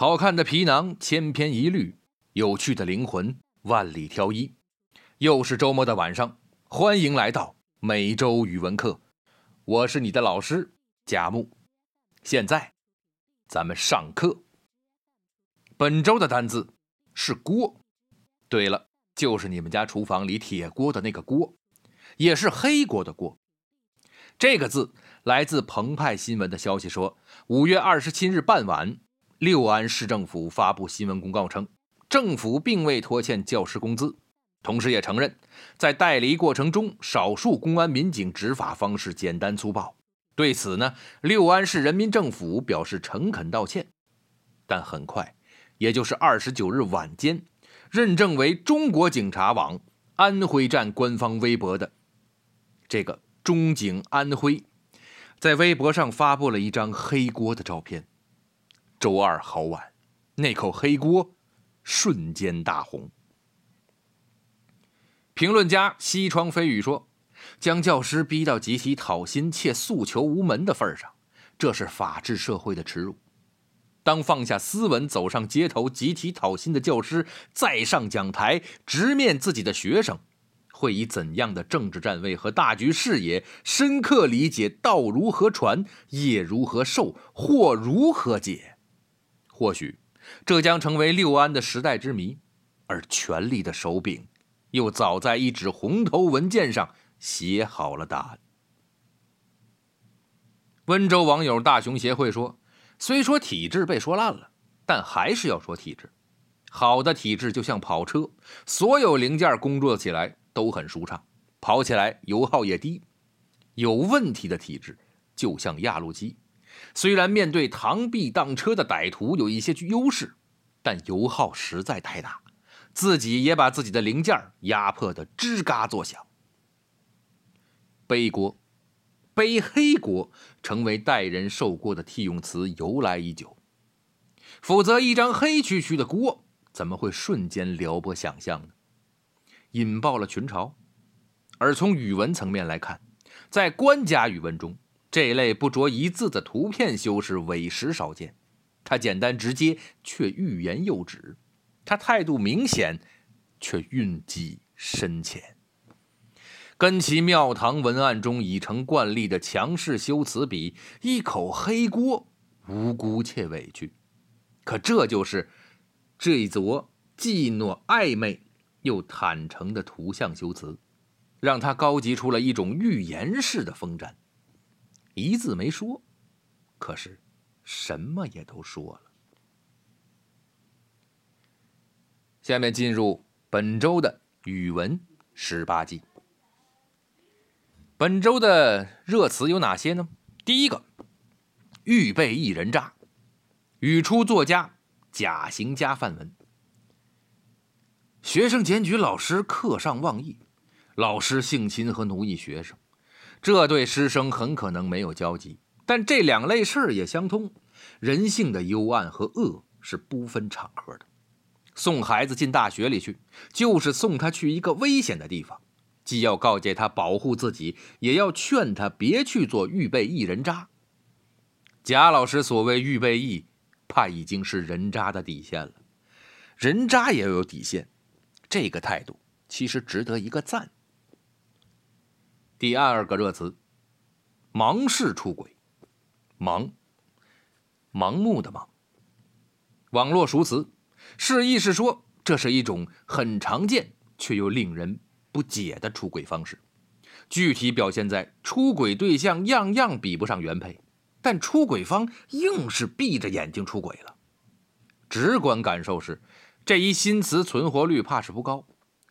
好看的皮囊千篇一律，有趣的灵魂万里挑一。又是周末的晚上，欢迎来到每周语文课。我是你的老师贾木。现在，咱们上课。本周的单字是锅。对了，就是你们家厨房里铁锅的那个锅，也是黑锅的锅。这个字来自澎湃新闻的消息说，五月二十七日傍晚，六安市政府发布新闻公告称，政府并未拖欠教师工资，同时也承认在代理过程中，少数公安民警执法方式简单粗暴。对此呢，六安市人民政府表示诚恳道歉。但很快，也就是二十九日晚间，认证为中国警察网安徽站官方微博的这个。中警安徽在微博上发布了一张黑锅的照片。周二好晚，那口黑锅瞬间大红。评论家西窗飞雨说：“将教师逼到集体讨薪且诉求无门的份上，这是法治社会的耻辱。当放下斯文走上街头集体讨薪的教师再上讲台直面自己的学生。”会以怎样的政治站位和大局视野，深刻理解道如何传，业如何受，祸如何解？或许，这将成为六安的时代之谜，而权力的手柄，又早在一纸红头文件上写好了答案。温州网友大熊协会说：“虽说体制被说烂了，但还是要说体制。好的体制就像跑车，所有零件工作起来。”都很舒畅，跑起来油耗也低。有问题的体制就像压路机，虽然面对螳臂当车的歹徒有一些优势，但油耗实在太大，自己也把自己的零件压迫的吱嘎作响。背锅、背黑锅成为代人受过的替用词由来已久，否则一张黑黢黢的锅怎么会瞬间撩拨想象呢？引爆了群嘲，而从语文层面来看，在官家语文中，这类不着一字的图片修饰委实少见。他简单直接，却欲言又止；他态度明显，却蕴积深浅。跟其庙堂文案中已成惯例的强势修辞比，一口黑锅无辜且委屈。可这就是这一则既诺暧昧。又坦诚的图像修辞，让他高级出了一种预言式的风展。一字没说，可是什么也都说了。下面进入本周的语文十八计。本周的热词有哪些呢？第一个，预备一人渣，语出作家贾行家范文。学生检举老师课上妄议，老师性侵和奴役学生，这对师生很可能没有交集，但这两类事儿也相通。人性的幽暗和恶是不分场合的。送孩子进大学里去，就是送他去一个危险的地方，既要告诫他保护自己，也要劝他别去做预备役人渣。贾老师所谓预备役，怕已经是人渣的底线了。人渣也有底线。这个态度其实值得一个赞。第二个热词，盲式出轨，盲，盲目的盲。网络熟词，示意是说这是一种很常见却又令人不解的出轨方式。具体表现在出轨对象样样比不上原配，但出轨方硬是闭着眼睛出轨了。直观感受是。这一新词存活率怕是不高，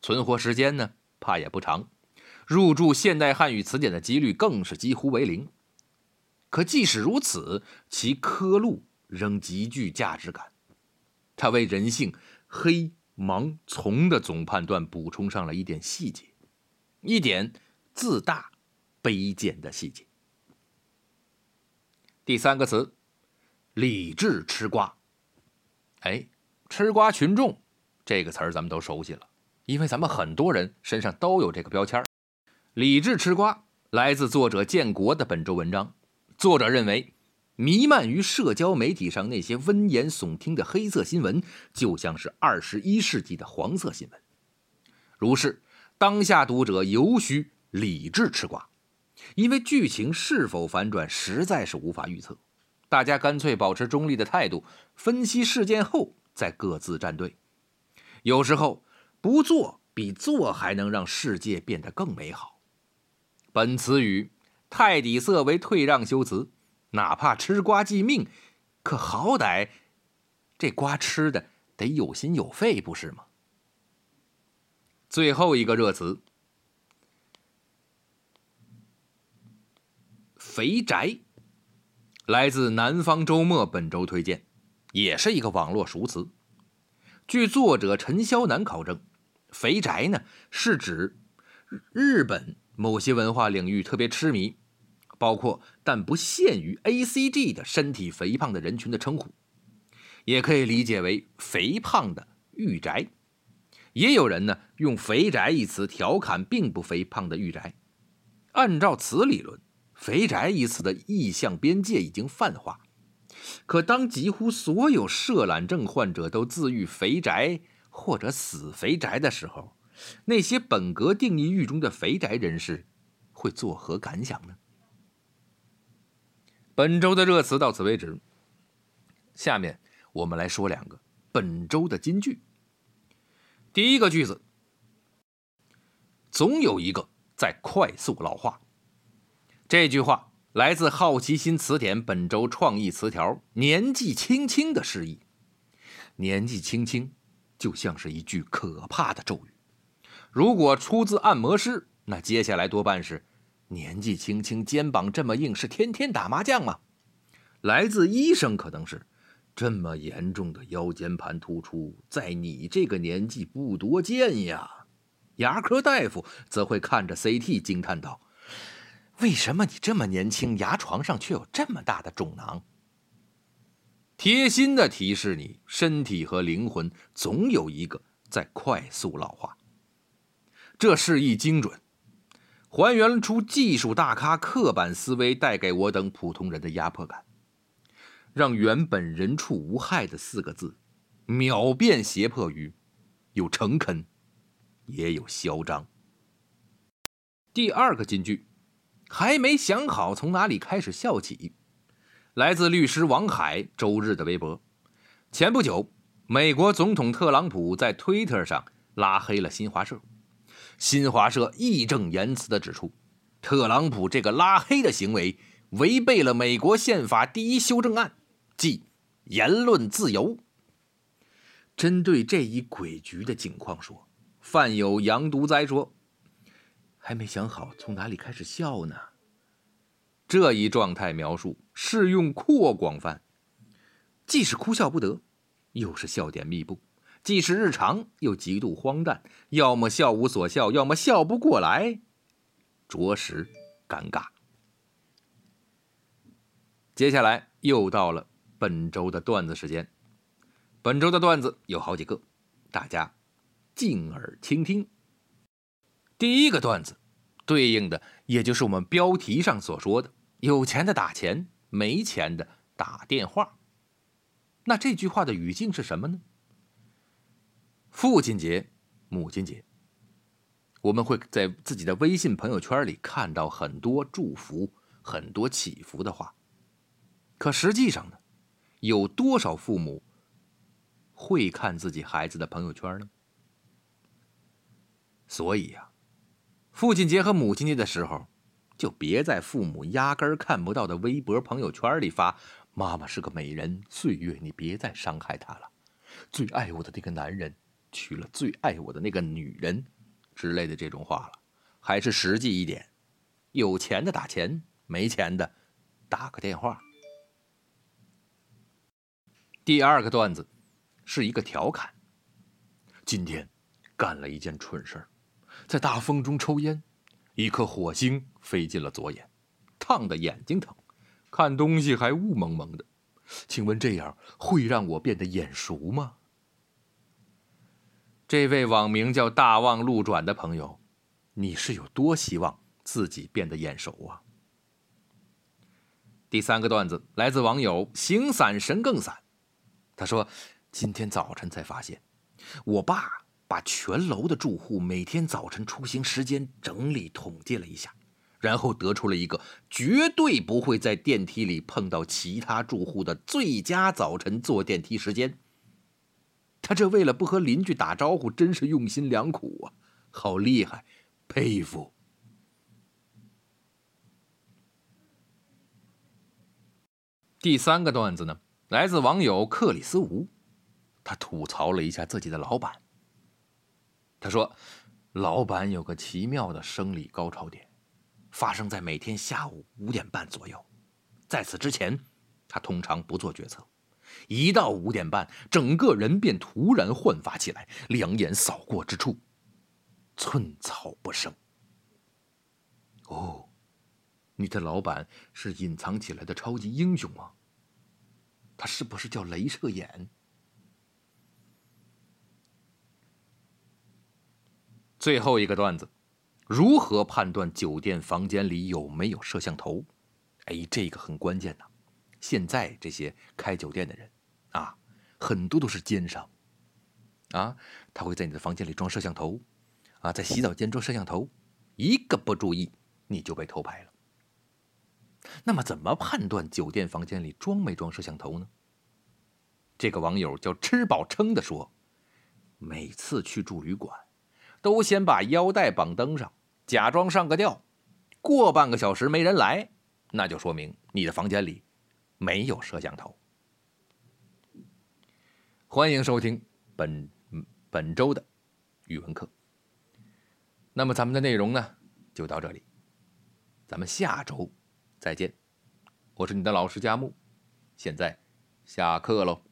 存活时间呢怕也不长，入驻现代汉语词典的几率更是几乎为零。可即使如此，其刻录仍极具价值感，它为人性黑盲从的总判断补充上了一点细节，一点自大卑贱的细节。第三个词，理智吃瓜，哎。吃瓜群众这个词儿咱们都熟悉了，因为咱们很多人身上都有这个标签理智吃瓜来自作者建国的本周文章。作者认为，弥漫于社交媒体上那些危言耸听的黑色新闻，就像是二十一世纪的黄色新闻。如是，当下读者尤需理智吃瓜，因为剧情是否反转实在是无法预测。大家干脆保持中立的态度，分析事件后再各自站队。有时候不做比做还能让世界变得更美好。本词语泰底色为退让修辞。哪怕吃瓜寄命，可好歹这瓜吃的得有心有肺，不是吗？最后一个热词“肥宅”，来自南方周末本周推荐，也是一个网络熟词。据作者陈肖南考证，“肥宅”呢是指日本某些文化领域特别痴迷。包括但不限于 A C G 的身体肥胖的人群的称呼，也可以理解为肥胖的御宅。也有人呢用“肥宅”一词调侃并不肥胖的御宅。按照此理论，“肥宅”一词的意象边界已经泛化。可当几乎所有摄懒症患者都自喻“肥宅”或者“死肥宅”的时候，那些本格定义域中的“肥宅”人士会作何感想呢？本周的热词到此为止。下面我们来说两个本周的金句。第一个句子：总有一个在快速老化。这句话来自《好奇心词典》本周创意词条“年纪轻轻”的释义。年纪轻轻，就像是一句可怕的咒语。如果出自按摩师，那接下来多半是。年纪轻轻，肩膀这么硬，是天天打麻将吗？来自医生可能是这么严重的腰间盘突出，在你这个年纪不多见呀。牙科大夫则会看着 CT 惊叹道：“为什么你这么年轻，牙床上却有这么大的肿囊？”贴心的提示你，身体和灵魂总有一个在快速老化。这示意精准。还原出技术大咖刻板思维带给我等普通人的压迫感，让原本人畜无害的四个字，秒变胁迫语，有诚恳，也有嚣张。第二个金句，还没想好从哪里开始笑起，来自律师王海周日的微博。前不久，美国总统特朗普在推特上拉黑了新华社。新华社义正言辞地指出，特朗普这个拉黑的行为违背了美国宪法第一修正案，即言论自由。针对这一诡谲的景况，说范有杨独哉说：“还没想好从哪里开始笑呢。”这一状态描述适用扩广泛，既是哭笑不得，又是笑点密布。既是日常，又极度荒诞，要么笑无所笑，要么笑不过来，着实尴尬。接下来又到了本周的段子时间，本周的段子有好几个，大家静耳倾听。第一个段子，对应的也就是我们标题上所说的“有钱的打钱，没钱的打电话”。那这句话的语境是什么呢？父亲节、母亲节，我们会在自己的微信朋友圈里看到很多祝福、很多祈福的话。可实际上呢，有多少父母会看自己孩子的朋友圈呢？所以呀，父亲节和母亲节的时候，就别在父母压根儿看不到的微博朋友圈里发“妈妈是个美人，岁月你别再伤害她了，最爱我的那个男人”。娶了最爱我的那个女人，之类的这种话了，还是实际一点。有钱的打钱，没钱的打个电话。第二个段子是一个调侃：今天干了一件蠢事儿，在大风中抽烟，一颗火星飞进了左眼，烫的眼睛疼，看东西还雾蒙蒙的。请问这样会让我变得眼熟吗？这位网名叫“大望路转”的朋友，你是有多希望自己变得眼熟啊？第三个段子来自网友形散神更散，他说：“今天早晨才发现，我爸把全楼的住户每天早晨出行时间整理统计了一下，然后得出了一个绝对不会在电梯里碰到其他住户的最佳早晨坐电梯时间。他这为了不和邻居打招呼，真是用心良苦啊，好厉害，佩服。”第三个段子呢，来自网友克里斯吴，他吐槽了一下自己的老板。他说，老板有个奇妙的生理高潮点，发生在每天下午五点半左右。在此之前，他通常不做决策，一到五点半，整个人便突然焕发起来，两眼扫过之处，寸草不生。哦。你的老板是隐藏起来的超级英雄吗？他是不是叫镭射眼？最后一个段子，如何判断酒店房间里有没有摄像头？哎，这个很关键呐！现在这些开酒店的人啊，很多都是奸商啊，他会在你的房间里装摄像头啊，在洗澡间装摄像头，一个不注意你就被偷拍了。那么，怎么判断酒店房间里装没装摄像头呢？这个网友叫吃饱撑的说：“每次去住旅馆，都先把腰带绑灯上，假装上个吊。过半个小时没人来，那就说明你的房间里没有摄像头。”欢迎收听本本周的语文课。那么咱们的内容呢，就到这里，咱们下周。再见，我是你的老师佳木，现在下课喽。